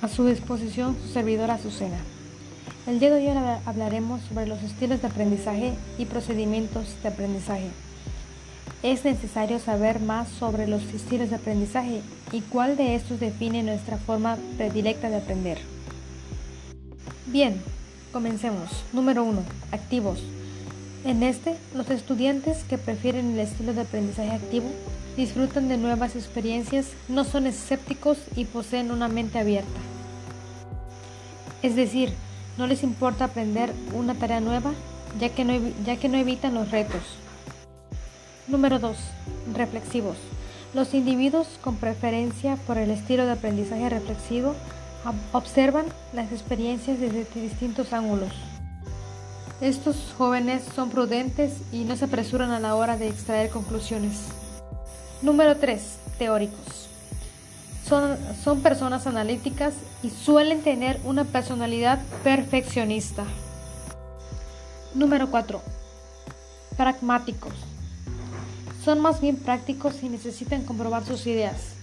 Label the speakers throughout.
Speaker 1: A su disposición, su servidora Azucena. El día de hoy hablaremos sobre los estilos de aprendizaje y procedimientos de aprendizaje. Es necesario saber más sobre los estilos de aprendizaje y cuál de estos define nuestra forma predilecta de aprender. Bien, comencemos. Número 1. Activos. En este, los estudiantes que prefieren el estilo de aprendizaje activo disfrutan de nuevas experiencias, no son escépticos y poseen una mente abierta. Es decir, no les importa aprender una tarea nueva, ya que no, evitan los retos. Número 2. Reflexivos. Los individuos con preferencia por el estilo de aprendizaje reflexivo observan las experiencias desde distintos ángulos. Estos jóvenes son prudentes y no se apresuran a la hora de extraer conclusiones. Número 3. Teóricos. Son, son, personas analíticas y suelen tener una personalidad perfeccionista. Número 4. Pragmáticos. Son más bien prácticos y necesitan comprobar sus ideas.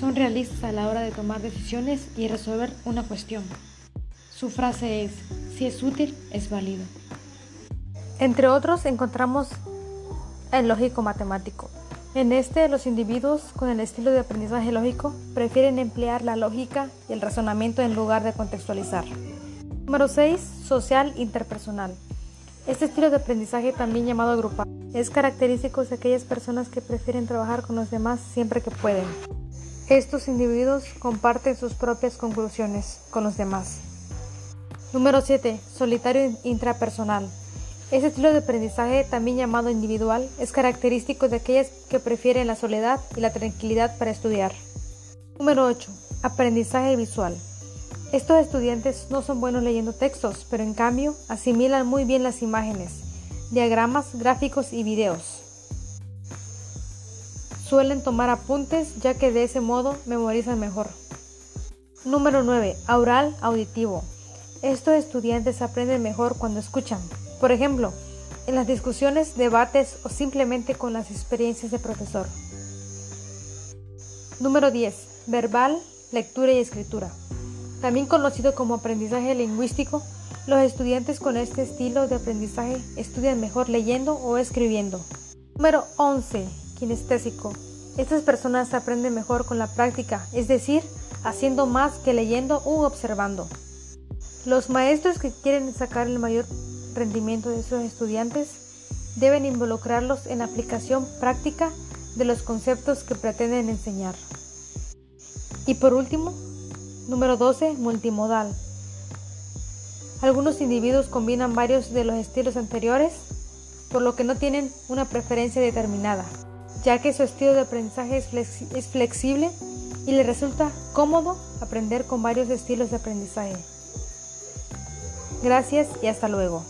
Speaker 1: Son realistas a la hora de tomar decisiones y resolver una cuestión. Su frase es, si es útil, es válido. Entre otros encontramos el lógico matemático. En este, los individuos con el estilo de aprendizaje lógico prefieren emplear la lógica y el razonamiento en lugar de contextualizar. Número 6. Social interpersonal. Este estilo de aprendizaje, también llamado grupal, es característico de aquellas personas que prefieren trabajar con los demás siempre que pueden. Estos individuos comparten sus propias conclusiones con los demás. Número 7. Solitario intrapersonal. Este estilo de aprendizaje, también llamado individual, es característico de aquellas que prefieren la soledad y la tranquilidad para estudiar. Número 8. Aprendizaje visual. Estos estudiantes no son buenos leyendo textos, pero en cambio asimilan muy bien las imágenes, diagramas, gráficos y videos. Suelen tomar apuntes ya que de ese modo memorizan mejor. Número 9. Aural auditivo. Estos estudiantes aprenden mejor cuando escuchan, por ejemplo, en las discusiones, debates o simplemente con las experiencias de profesor. Número 10. Verbal, lectura y escritura. También conocido como aprendizaje lingüístico, los estudiantes con este estilo de aprendizaje estudian mejor leyendo o escribiendo. Número 11. Kinestésico. Estas personas aprenden mejor con la práctica, es decir, haciendo más que leyendo u observando. Los maestros que quieren sacar el mayor rendimiento de sus estudiantes deben involucrarlos en la aplicación práctica de los conceptos que pretenden enseñar. Y por último, número 12, multimodal. Algunos individuos combinan varios de los estilos anteriores, por lo que no tienen una preferencia determinada, ya que su estilo de aprendizaje es, flexible y les resulta cómodo aprender con varios estilos de aprendizaje. Gracias y hasta luego.